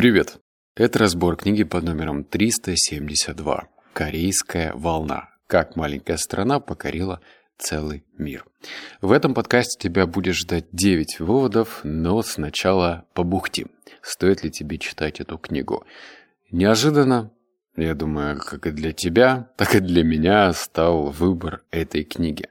Привет! Это разбор книги под номером 372 «Корейская волна. Как маленькая страна покорила целый мир». В этом подкасте тебя будет ждать 9 выводов, но сначала побухтим. Стоит ли тебе читать эту книгу? Неожиданно, я думаю, как и для тебя, так и для меня стал выбор этой книги.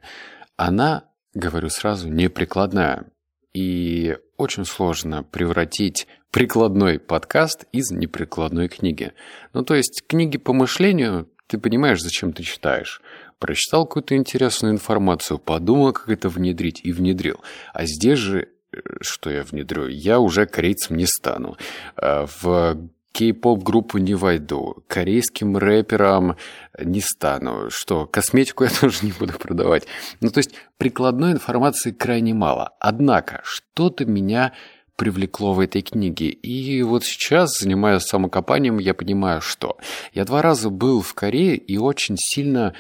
Она, говорю сразу, неприкладная. И очень сложно превратить прикладной подкаст из неприкладной книги. Ну, то есть, книги по мышлению, ты понимаешь, зачем ты читаешь. Прочитал какую-то интересную информацию, подумал, как это внедрить, и внедрил. А здесь же, э, что я внедрю? Я уже корейцем не стану. А в кей-поп группу не войду, корейским рэперам не стану. Что, косметику я тоже не буду продавать. Ну, то есть прикладной информации крайне мало. Однако, что-то меня привлекло в этой книге. И вот сейчас, занимаясь самокопанием, я понимаю, что я два раза был в Корее и очень сильно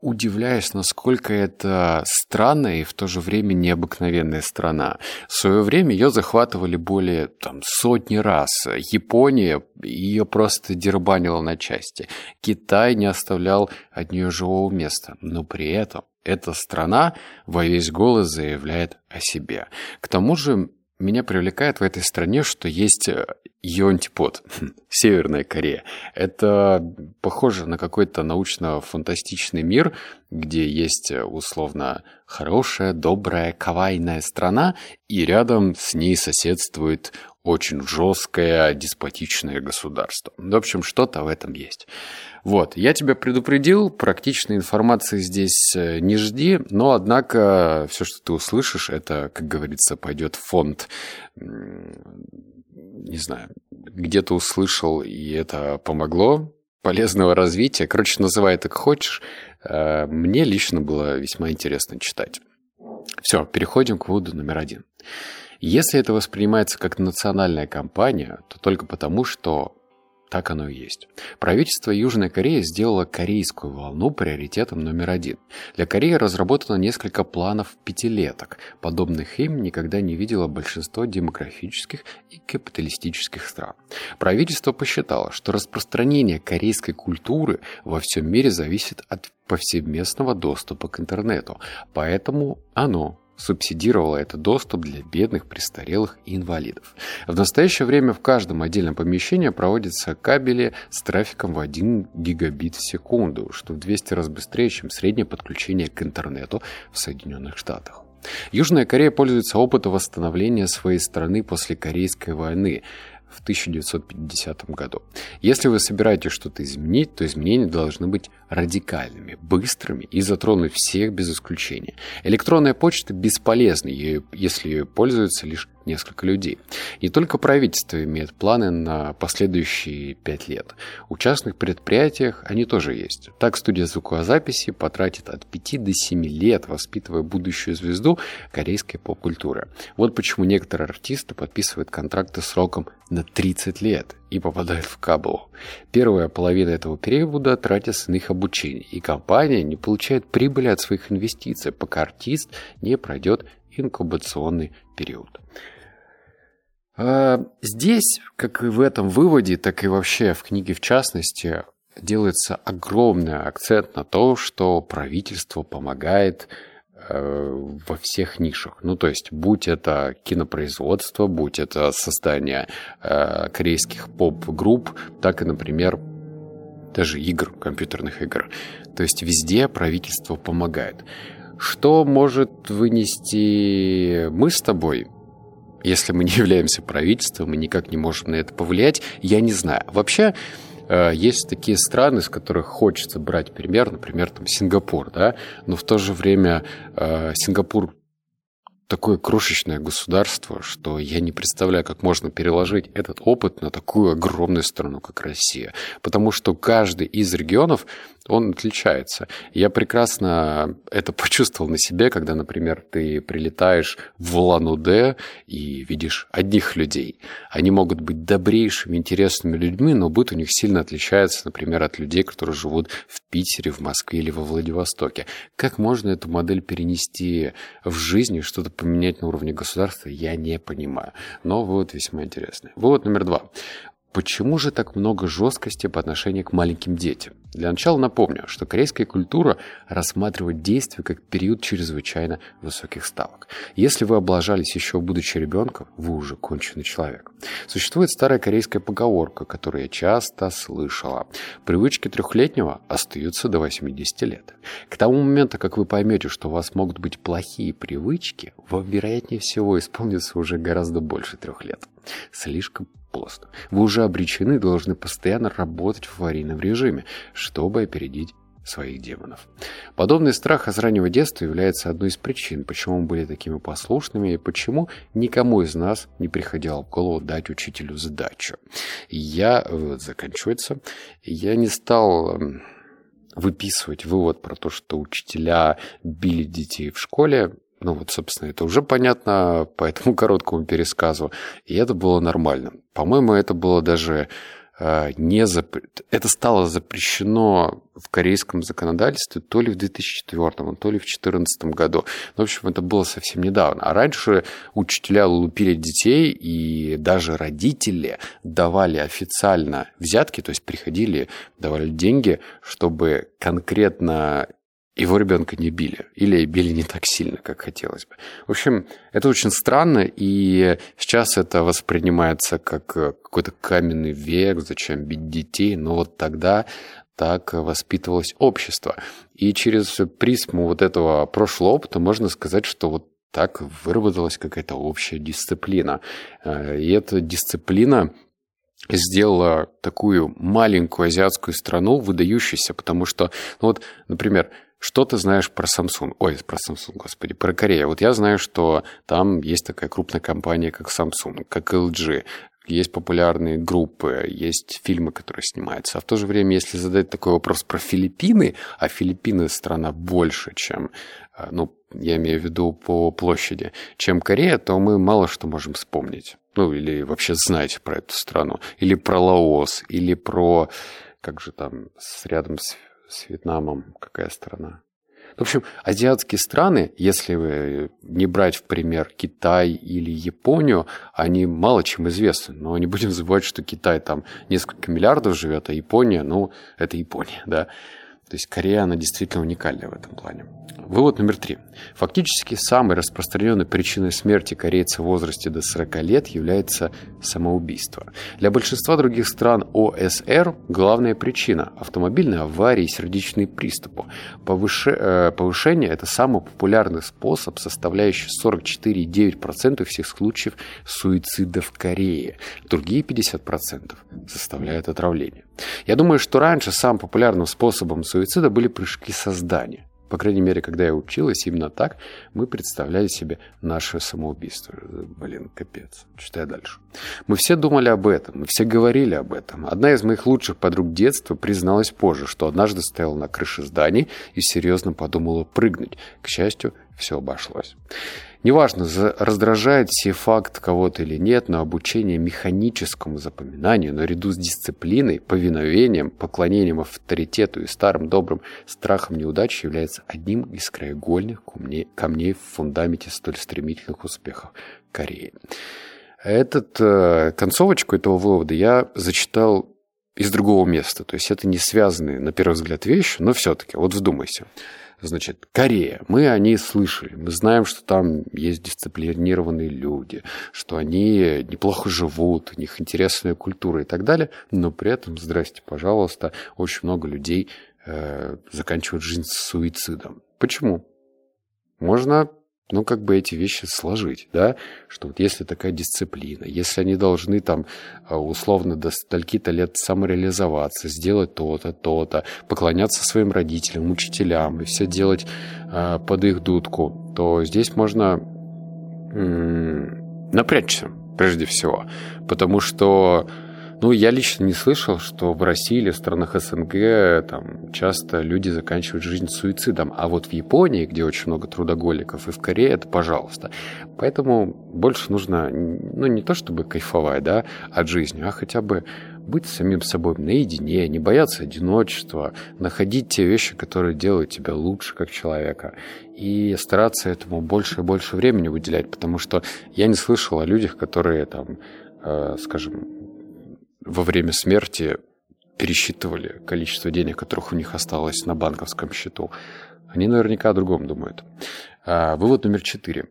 удивляюсь, насколько это странная и в то же время необыкновенная страна. В свое время ее захватывали более там, сотни раз. Япония ее просто дербанила на части. Китай не оставлял от нее живого места. Но при этом эта страна во весь голос заявляет о себе. К тому же меня привлекает в этой стране, что есть ее антипод – Северная Корея. Это похоже на какой-то научно-фантастичный мир, где есть э, условно хорошая, добрая, кавайная страна, и рядом с ней соседствует очень жесткое, деспотичное государство. В общем, что-то в этом есть. Вот, я тебя предупредил, практичной информации здесь э, не жди, но, однако, все, что ты услышишь, это, как говорится, пойдет в фонд, не знаю, где-то услышал, и это помогло, полезного развития. Короче, называй это как хочешь. Э, мне лично было весьма интересно читать. Все, переходим к выводу номер один. Если это воспринимается как национальная кампания, то только потому, что так оно и есть. Правительство Южной Кореи сделало корейскую волну приоритетом номер один. Для Кореи разработано несколько планов пятилеток. Подобных им никогда не видело большинство демографических и капиталистических стран. Правительство посчитало, что распространение корейской культуры во всем мире зависит от повсеместного доступа к интернету, поэтому оно субсидировала этот доступ для бедных, престарелых и инвалидов. В настоящее время в каждом отдельном помещении проводятся кабели с трафиком в 1 гигабит в секунду, что в 200 раз быстрее, чем среднее подключение к интернету в Соединенных Штатах. Южная Корея пользуется опытом восстановления своей страны после Корейской войны в 1950 году. Если вы собираетесь что-то изменить, то изменения должны быть радикальными, быстрыми и затронуть всех без исключения. Электронная почта бесполезна, если ее пользуются лишь несколько людей. Не только правительство имеет планы на последующие пять лет. У частных предприятиях они тоже есть. Так студия звукозаписи потратит от 5 до 7 лет, воспитывая будущую звезду корейской поп-культуры. Вот почему некоторые артисты подписывают контракты сроком на 30 лет и попадают в каблу. Первая половина этого периода тратится на их обучение, и компания не получает прибыли от своих инвестиций, пока артист не пройдет инкубационный период. А, здесь, как и в этом выводе, так и вообще в книге в частности, делается огромный акцент на то, что правительство помогает э, во всех нишах. Ну, то есть, будь это кинопроизводство, будь это создание э, корейских поп-групп, так и, например, даже игр, компьютерных игр. То есть, везде правительство помогает. Что может вынести мы с тобой – если мы не являемся правительством и никак не можем на это повлиять, я не знаю. Вообще, э, есть такие страны, с которых хочется брать пример, например, там Сингапур, да, но в то же время э, Сингапур такое крошечное государство, что я не представляю, как можно переложить этот опыт на такую огромную страну, как Россия. Потому что каждый из регионов он отличается. Я прекрасно это почувствовал на себе, когда, например, ты прилетаешь в Улан-Удэ и видишь одних людей. Они могут быть добрейшими, интересными людьми, но быт у них сильно отличается, например, от людей, которые живут в Питере, в Москве или во Владивостоке. Как можно эту модель перенести в жизни, что-то поменять на уровне государства, я не понимаю. Но вывод весьма интересный. Вывод номер два. Почему же так много жесткости по отношению к маленьким детям? Для начала напомню, что корейская культура рассматривает действие как период чрезвычайно высоких ставок. Если вы облажались еще будучи ребенком, вы уже конченый человек. Существует старая корейская поговорка, которую я часто слышала. Привычки трехлетнего остаются до 80 лет. К тому моменту, как вы поймете, что у вас могут быть плохие привычки, вам, вероятнее всего, исполнится уже гораздо больше трех лет. Слишком поздно. Вы уже обречены, должны постоянно работать в аварийном режиме, чтобы опередить своих демонов. Подобный страх с раннего детства является одной из причин, почему мы были такими послушными и почему никому из нас не приходило в голову дать учителю задачу. Я, вот, заканчивается, я не стал эм, выписывать вывод про то, что учителя били детей в школе. Ну вот, собственно, это уже понятно по этому короткому пересказу. И это было нормально. По-моему, это было даже э, не зап... это стало запрещено в корейском законодательстве то ли в 2004, то ли в 2014 году. Ну, в общем, это было совсем недавно. А раньше учителя лупили детей, и даже родители давали официально взятки, то есть приходили, давали деньги, чтобы конкретно его ребенка не били. Или били не так сильно, как хотелось бы. В общем, это очень странно, и сейчас это воспринимается как э, какой-то каменный век, зачем бить детей, но вот тогда так воспитывалось общество. И через призму вот этого прошлого опыта можно сказать, что вот так выработалась какая-то общая дисциплина. Э, и эта дисциплина сделала такую маленькую азиатскую страну выдающейся, потому что, ну вот, например, что ты знаешь про Samsung? Ой, про Samsung, господи, про Корею. Вот я знаю, что там есть такая крупная компания, как Samsung, как LG. Есть популярные группы, есть фильмы, которые снимаются. А в то же время, если задать такой вопрос про Филиппины, а Филиппины страна больше, чем, э, ну, я имею в виду по площади, чем Корея, то мы мало что можем вспомнить. Ну, или вообще знать про эту страну. Или про Лаос, или про, как же там, рядом с с Вьетнамом какая страна? В общем, азиатские страны, если не брать в пример Китай или Японию, они мало чем известны. Но не будем забывать, что Китай там несколько миллиардов живет, а Япония, ну, это Япония, да. То есть Корея, она действительно уникальная в этом плане. Вывод номер три. Фактически самой распространенной причиной смерти корейца в возрасте до 40 лет является самоубийство. Для большинства других стран ОСР главная причина – автомобильные аварии и сердечные приступы. Повыше... Э, повышение – это самый популярный способ, составляющий 44,9% всех случаев суицида в Корее. Другие 50% составляют отравление. Я думаю, что раньше самым популярным способом суицида были прыжки создания. По крайней мере, когда я училась, именно так мы представляли себе наше самоубийство. Блин, капец. Читаю дальше. Мы все думали об этом, мы все говорили об этом. Одна из моих лучших подруг детства призналась позже, что однажды стояла на крыше зданий и серьезно подумала прыгнуть. К счастью, все обошлось. Неважно, раздражает сей факт кого-то или нет, но обучение механическому запоминанию наряду с дисциплиной, повиновением, поклонением авторитету и старым добрым страхом неудачи является одним из краеугольных камней в фундаменте столь стремительных успехов Кореи. Этот, э, концовочку этого вывода я зачитал из другого места. То есть это не связанные, на первый взгляд, вещи, но все-таки, вот вдумайся. Значит, Корея. Мы о ней слышали. Мы знаем, что там есть дисциплинированные люди, что они неплохо живут, у них интересная культура и так далее. Но при этом, здрасте, пожалуйста, очень много людей э, заканчивают жизнь суицидом. Почему? Можно ну, как бы эти вещи сложить, да, что вот если такая дисциплина, если они должны там а, условно до стольки-то лет самореализоваться, сделать то-то, то-то, поклоняться своим родителям, учителям и все делать э, под их дудку, то здесь можно м- напрячься прежде всего, потому что ну, я лично не слышал, что в России или в странах СНГ там часто люди заканчивают жизнь суицидом. А вот в Японии, где очень много трудоголиков, и в Корее это пожалуйста. Поэтому больше нужно, ну, не то чтобы кайфовать, да, от жизни, а хотя бы быть самим собой наедине, не бояться одиночества, находить те вещи, которые делают тебя лучше как человека, и стараться этому больше и больше времени выделять, потому что я не слышал о людях, которые там, э, скажем, во время смерти пересчитывали количество денег, которых у них осталось на банковском счету. Они наверняка о другом думают. А, вывод номер четыре.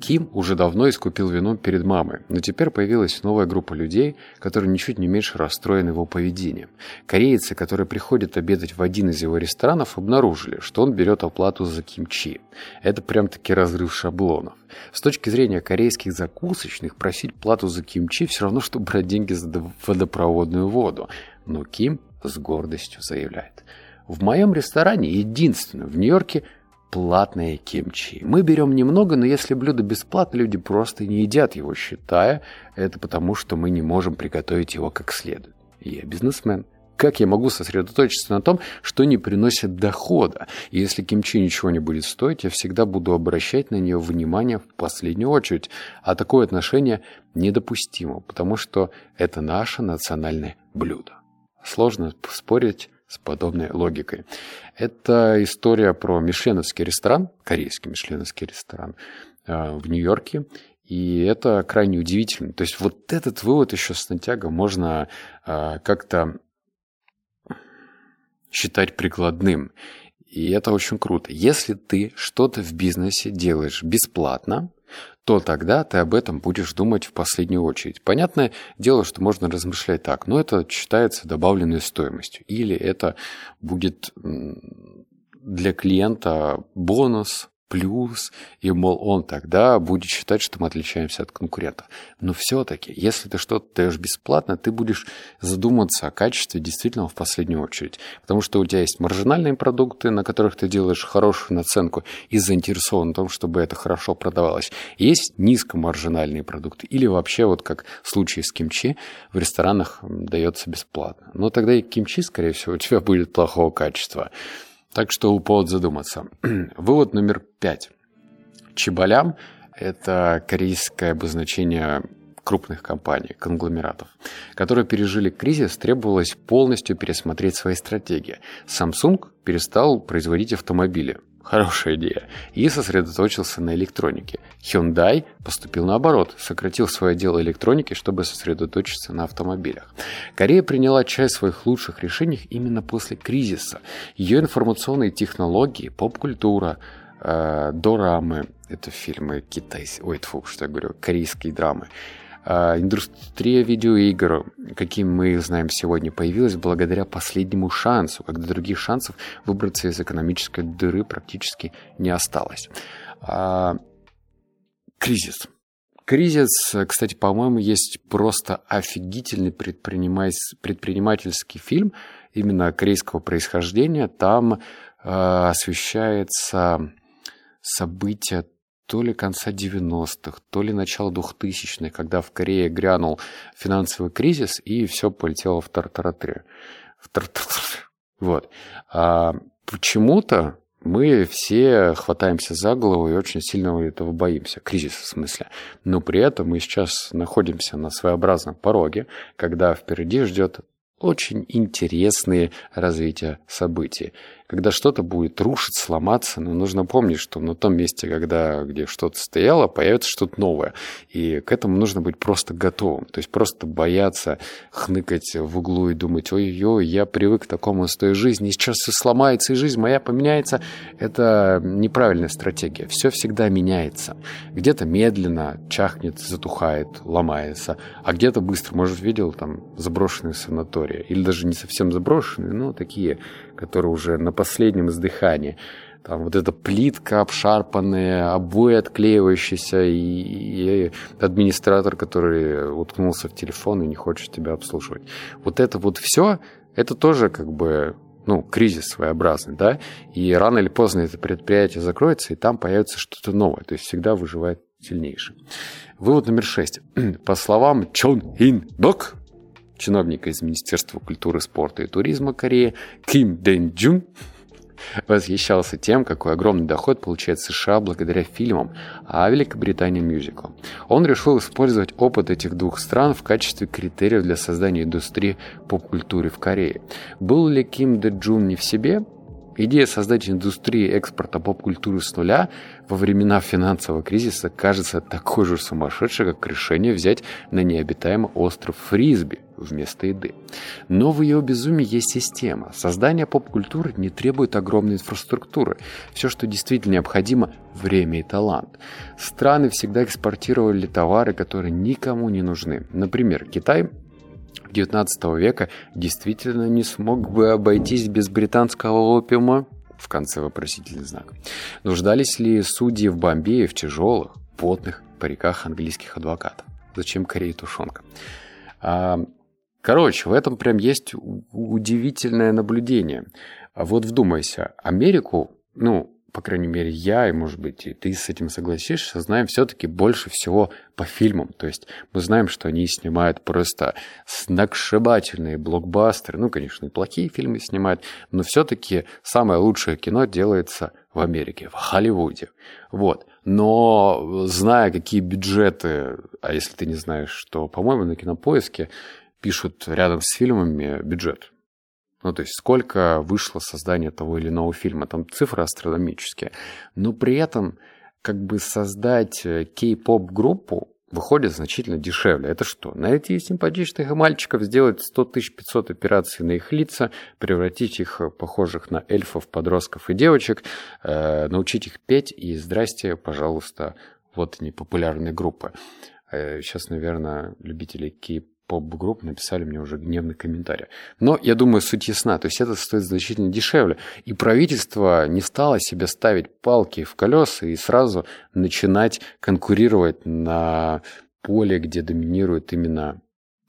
Ким уже давно искупил вину перед мамой, но теперь появилась новая группа людей, которые ничуть не меньше расстроены его поведением. Корейцы, которые приходят обедать в один из его ресторанов, обнаружили, что он берет оплату за кимчи. Это прям-таки разрыв шаблонов. С точки зрения корейских закусочных, просить плату за кимчи все равно, что брать деньги за водопроводную воду. Но Ким с гордостью заявляет. В моем ресторане, единственном в Нью-Йорке, платное кимчи. Мы берем немного, но если блюдо бесплатно, люди просто не едят его, считая это потому, что мы не можем приготовить его как следует. Я бизнесмен. Как я могу сосредоточиться на том, что не приносит дохода? Если кимчи ничего не будет стоить, я всегда буду обращать на нее внимание в последнюю очередь. А такое отношение недопустимо, потому что это наше национальное блюдо. Сложно спорить с подобной логикой. Это история про мишленовский ресторан, корейский мишленовский ресторан э, в Нью-Йорке. И это крайне удивительно. То есть вот этот вывод еще с Сантьяго можно э, как-то считать прикладным. И это очень круто. Если ты что-то в бизнесе делаешь бесплатно, то тогда ты об этом будешь думать в последнюю очередь. Понятное дело, что можно размышлять так, но это считается добавленной стоимостью. Или это будет для клиента бонус, плюс, и, мол, он тогда будет считать, что мы отличаемся от конкурентов. Но все-таки, если ты что-то даешь бесплатно, ты будешь задуматься о качестве действительно в последнюю очередь. Потому что у тебя есть маржинальные продукты, на которых ты делаешь хорошую наценку и заинтересован в том, чтобы это хорошо продавалось. Есть низкомаржинальные продукты или вообще, вот как в случае с кимчи, в ресторанах дается бесплатно. Но тогда и кимчи, скорее всего, у тебя будет плохого качества. Так что повод задуматься. Вывод номер пять. Чебалям – это корейское обозначение крупных компаний, конгломератов, которые пережили кризис, требовалось полностью пересмотреть свои стратегии. Samsung перестал производить автомобили, Хорошая идея. И сосредоточился на электронике. Hyundai поступил наоборот, сократил свое дело электроники, чтобы сосредоточиться на автомобилях. Корея приняла часть своих лучших решений именно после кризиса. Ее информационные технологии, поп-культура, э, дорамы, это фильмы китайские, ой, тьфу, что я говорю, корейские драмы, индустрия видеоигр, каким мы их знаем сегодня, появилась благодаря последнему шансу, когда других шансов выбраться из экономической дыры практически не осталось. А, кризис. Кризис, кстати, по-моему, есть просто офигительный предпринимательский фильм именно корейского происхождения. Там э, освещается события то ли конца 90-х, то ли начала 2000-х, когда в Корее грянул финансовый кризис, и все полетело в тартаратре. В тартаратре. Вот. А почему-то мы все хватаемся за голову и очень сильно этого боимся, кризис в смысле. Но при этом мы сейчас находимся на своеобразном пороге, когда впереди ждет очень интересные развития событий когда что-то будет рушиться, сломаться, но нужно помнить, что на том месте, когда, где что-то стояло, появится что-то новое. И к этому нужно быть просто готовым. То есть просто бояться хныкать в углу и думать, ой-ой, я привык к такому с той жизни, и сейчас все сломается, и жизнь моя поменяется. Это неправильная стратегия. Все всегда меняется. Где-то медленно чахнет, затухает, ломается, а где-то быстро. Может, видел там заброшенные санатории, или даже не совсем заброшенные, но такие который уже на последнем издыхании. Там вот эта плитка обшарпанная, обои отклеивающиеся, и, и администратор, который уткнулся в телефон и не хочет тебя обслуживать. Вот это вот все, это тоже как бы ну, кризис своеобразный, да, и рано или поздно это предприятие закроется, и там появится что-то новое, то есть всегда выживает сильнейший. Вывод номер шесть. По словам Чон Ин Док, чиновника из Министерства культуры, спорта и туризма Кореи Ким Дэн Джун, восхищался тем, какой огромный доход получает США благодаря фильмам, а Великобритания – мюзиклам. Он решил использовать опыт этих двух стран в качестве критериев для создания индустрии поп-культуры в Корее. Был ли Ким Дэ Джун не в себе? Идея создать индустрию экспорта поп-культуры с нуля во времена финансового кризиса кажется такой же сумасшедшей, как решение взять на необитаемый остров Фрисби вместо еды. Но в ее безумии есть система. Создание поп-культуры не требует огромной инфраструктуры. Все, что действительно необходимо – время и талант. Страны всегда экспортировали товары, которые никому не нужны. Например, Китай XIX века действительно не смог бы обойтись без британского опиума? В конце вопросительный знак. Нуждались ли судьи в Бомбее в тяжелых, потных париках английских адвокатов? Зачем Корее тушенка? А, короче, в этом прям есть удивительное наблюдение. А вот вдумайся, Америку, ну, по крайней мере, я, и, может быть, и ты с этим согласишься, знаем все-таки больше всего по фильмам. То есть мы знаем, что они снимают просто сногсшибательные блокбастеры. Ну, конечно, и плохие фильмы снимают, но все-таки самое лучшее кино делается в Америке, в Холливуде. Вот. Но зная, какие бюджеты, а если ты не знаешь, что, по-моему, на кинопоиске пишут рядом с фильмами бюджет ну, то есть сколько вышло создание того или иного фильма. Там цифры астрономические. Но при этом как бы создать э, кей-поп группу выходит значительно дешевле. Это что? Найти симпатичных мальчиков, сделать 100 500 операций на их лица, превратить их э, похожих на эльфов, подростков и девочек, э, научить их петь и здрасте, пожалуйста, вот они популярные группы. Э, сейчас, наверное, любители кей поп-групп написали мне уже гневный комментарий. Но я думаю, суть ясна. То есть это стоит значительно дешевле. И правительство не стало себе ставить палки в колеса и сразу начинать конкурировать на поле, где доминирует именно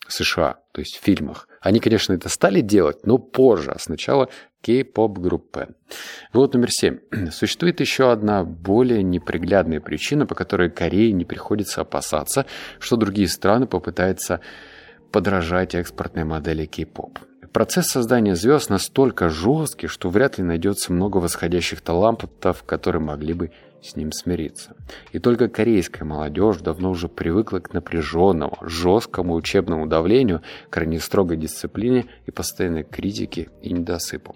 США, то есть в фильмах. Они, конечно, это стали делать, но позже, а сначала кей-поп группы. Вот номер семь. Существует еще одна более неприглядная причина, по которой Корее не приходится опасаться, что другие страны попытаются подражать экспортной модели кей-поп. Процесс создания звезд настолько жесткий, что вряд ли найдется много восходящих талантов, которые могли бы с ним смириться. И только корейская молодежь давно уже привыкла к напряженному, жесткому учебному давлению, крайне строгой дисциплине и постоянной критике и недосыпу.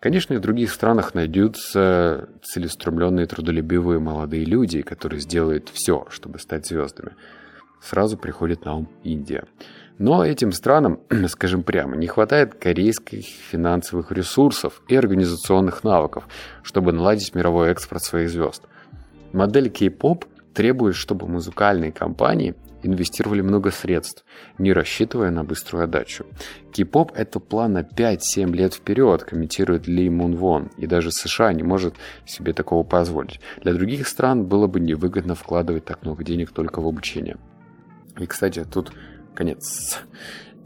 Конечно, и в других странах найдутся целеустремленные трудолюбивые молодые люди, которые сделают все, чтобы стать звездами. Сразу приходит на ум Индия. Но этим странам, скажем прямо, не хватает корейских финансовых ресурсов и организационных навыков, чтобы наладить мировой экспорт своих звезд. Модель K-pop требует, чтобы музыкальные компании инвестировали много средств, не рассчитывая на быструю отдачу. Кей-поп – это план на 5-7 лет вперед, комментирует Ли Мун Вон, и даже США не может себе такого позволить. Для других стран было бы невыгодно вкладывать так много денег только в обучение. И, кстати, тут конец.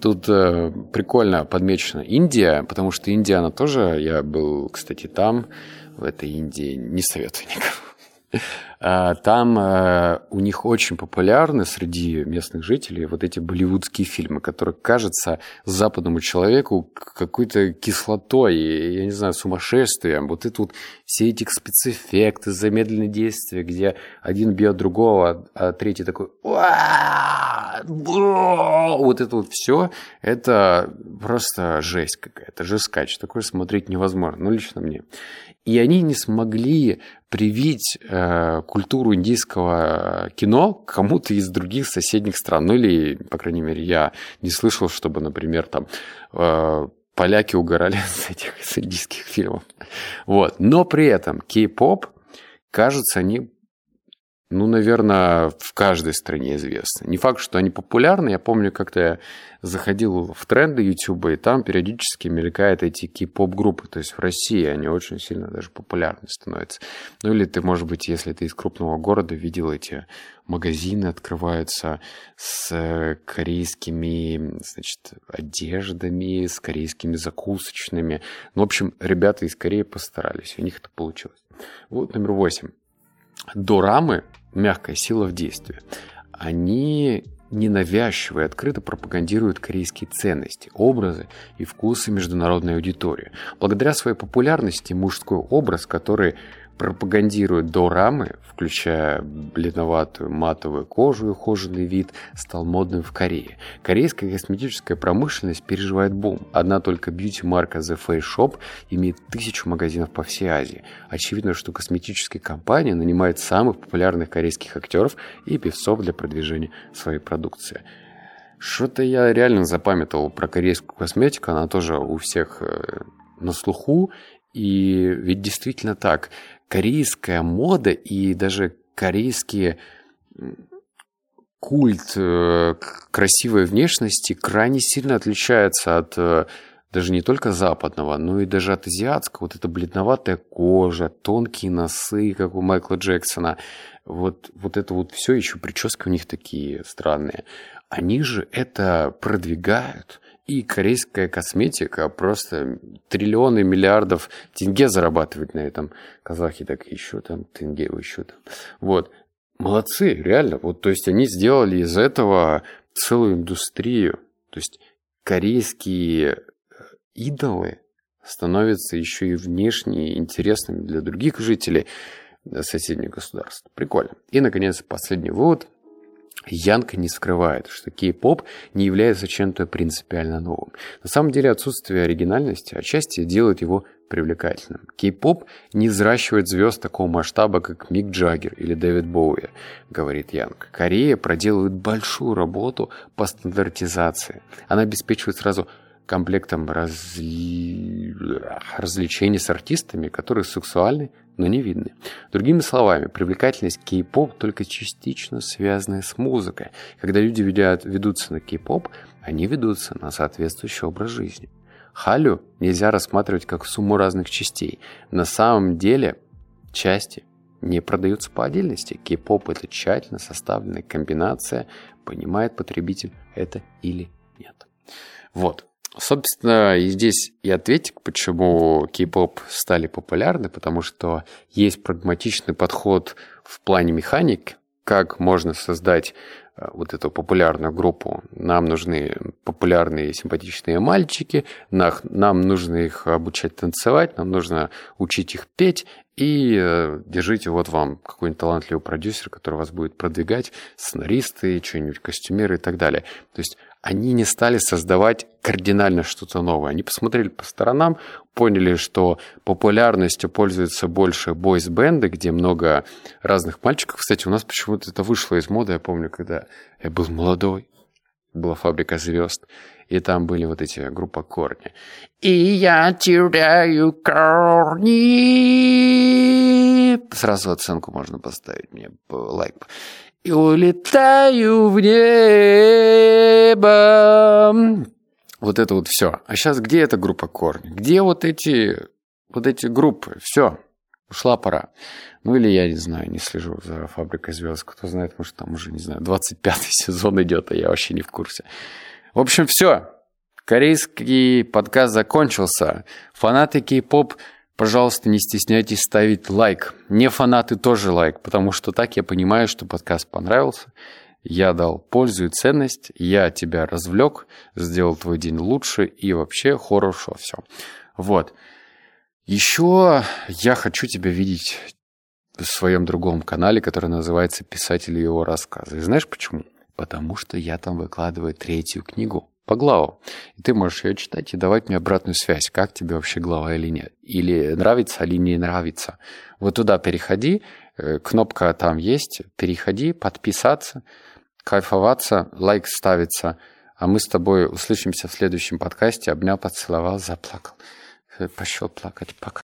Тут э, прикольно подмечена Индия, потому что Индия, она тоже, я был, кстати, там, в этой Индии, не советую никому. А, там э, у них очень популярны среди местных жителей вот эти болливудские фильмы, которые кажутся западному человеку какой-то кислотой, я не знаю, сумасшествием. Вот это вот все эти спецэффекты, замедленные действия, где один бьет другого, а третий такой вот это вот все, это просто жесть какая-то, жескач. Такое смотреть невозможно, ну, лично мне. И они не смогли привить э, культуру индийского кино кому-то из других соседних стран. Ну или, по крайней мере, я не слышал, чтобы, например, там э, поляки угорали с этих с индийских фильмов. Вот. Но при этом кей-поп, кажется, они ну, наверное, в каждой стране известны. Не факт, что они популярны. Я помню, как-то я заходил в тренды YouTube, и там периодически мелькают эти кей-поп-группы. То есть в России они очень сильно даже популярны становятся. Ну, или ты, может быть, если ты из крупного города, видел эти магазины открываются с корейскими, значит, одеждами, с корейскими закусочными. Ну, в общем, ребята из Кореи постарались, у них это получилось. Вот номер восемь. Дорамы мягкая сила в действии, они ненавязчиво и открыто пропагандируют корейские ценности, образы и вкусы международной аудитории. Благодаря своей популярности мужской образ, который пропагандирует дорамы, включая бледноватую матовую кожу и ухоженный вид, стал модным в Корее. Корейская косметическая промышленность переживает бум. Одна только бьюти-марка The Face Shop имеет тысячу магазинов по всей Азии. Очевидно, что косметическая компания нанимает самых популярных корейских актеров и певцов для продвижения своей продукции. Что-то я реально запамятовал про корейскую косметику, она тоже у всех э, на слуху, и ведь действительно так корейская мода и даже корейские культ э, красивой внешности крайне сильно отличается от э, даже не только западного, но и даже от азиатского. Вот эта бледноватая кожа, тонкие носы, как у Майкла Джексона. Вот, вот это вот все, еще прически у них такие странные. Они же это продвигают. И корейская косметика просто триллионы миллиардов тенге зарабатывает на этом. Казахи так еще там, тенге еще там. Вот. Молодцы, реально. Вот, то есть они сделали из этого целую индустрию. То есть корейские э, идолы становятся еще и внешне интересными для других жителей соседних государств. Прикольно. И, наконец, последний вывод. Янка не скрывает, что кей-поп не является чем-то принципиально новым. На самом деле отсутствие оригинальности отчасти делает его привлекательным. Кей-поп не взращивает звезд такого масштаба, как Мик Джаггер или Дэвид Боуи, говорит Янг. Корея проделывает большую работу по стандартизации. Она обеспечивает сразу комплектом разли... развлечений с артистами, которые сексуальны, но не видны. Другими словами, привлекательность кей-поп только частично связана с музыкой. Когда люди ведят, ведутся на кей-поп, они ведутся на соответствующий образ жизни. Халю нельзя рассматривать как сумму разных частей. На самом деле части не продаются по отдельности. Кей-поп – это тщательно составленная комбинация, понимает потребитель это или нет. Вот. Собственно, и здесь и ответик, почему кей-поп стали популярны, потому что есть прагматичный подход в плане механик, как можно создать э, вот эту популярную группу. Нам нужны популярные симпатичные мальчики, нам нужно их обучать танцевать, нам нужно учить их петь, и э, держите вот вам какой-нибудь талантливый продюсер, который вас будет продвигать, сценаристы, что-нибудь костюмеры и так далее. То есть они не стали создавать кардинально что-то новое. Они посмотрели по сторонам, поняли, что популярностью пользуются больше бойс-бенды, где много разных мальчиков. Кстати, у нас почему-то это вышло из моды. Я помню, когда я был молодой, была фабрика звезд, и там были вот эти группа корни. И я теряю корни. Сразу оценку можно поставить мне лайк и улетаю в небо. Вот это вот все. А сейчас где эта группа корни? Где вот эти, вот эти группы? Все, ушла пора. Ну или я не знаю, не слежу за «Фабрикой звезд». Кто знает, может там уже, не знаю, 25-й сезон идет, а я вообще не в курсе. В общем, все. Корейский подкаст закончился. Фанаты кей-поп Пожалуйста, не стесняйтесь ставить лайк. Не фанаты тоже лайк, потому что так я понимаю, что подкаст понравился. Я дал пользу и ценность, я тебя развлек, сделал твой день лучше и вообще хорошо все. Вот. Еще я хочу тебя видеть в своем другом канале, который называется «Писатель и его рассказы». И знаешь почему? Потому что я там выкладываю третью книгу по главам. И ты можешь ее читать и давать мне обратную связь, как тебе вообще глава или нет. Или нравится, или не нравится. Вот туда переходи, э, кнопка там есть, переходи, подписаться, кайфоваться, лайк ставится. А мы с тобой услышимся в следующем подкасте. Обнял, поцеловал, заплакал. Пошел плакать. Пока.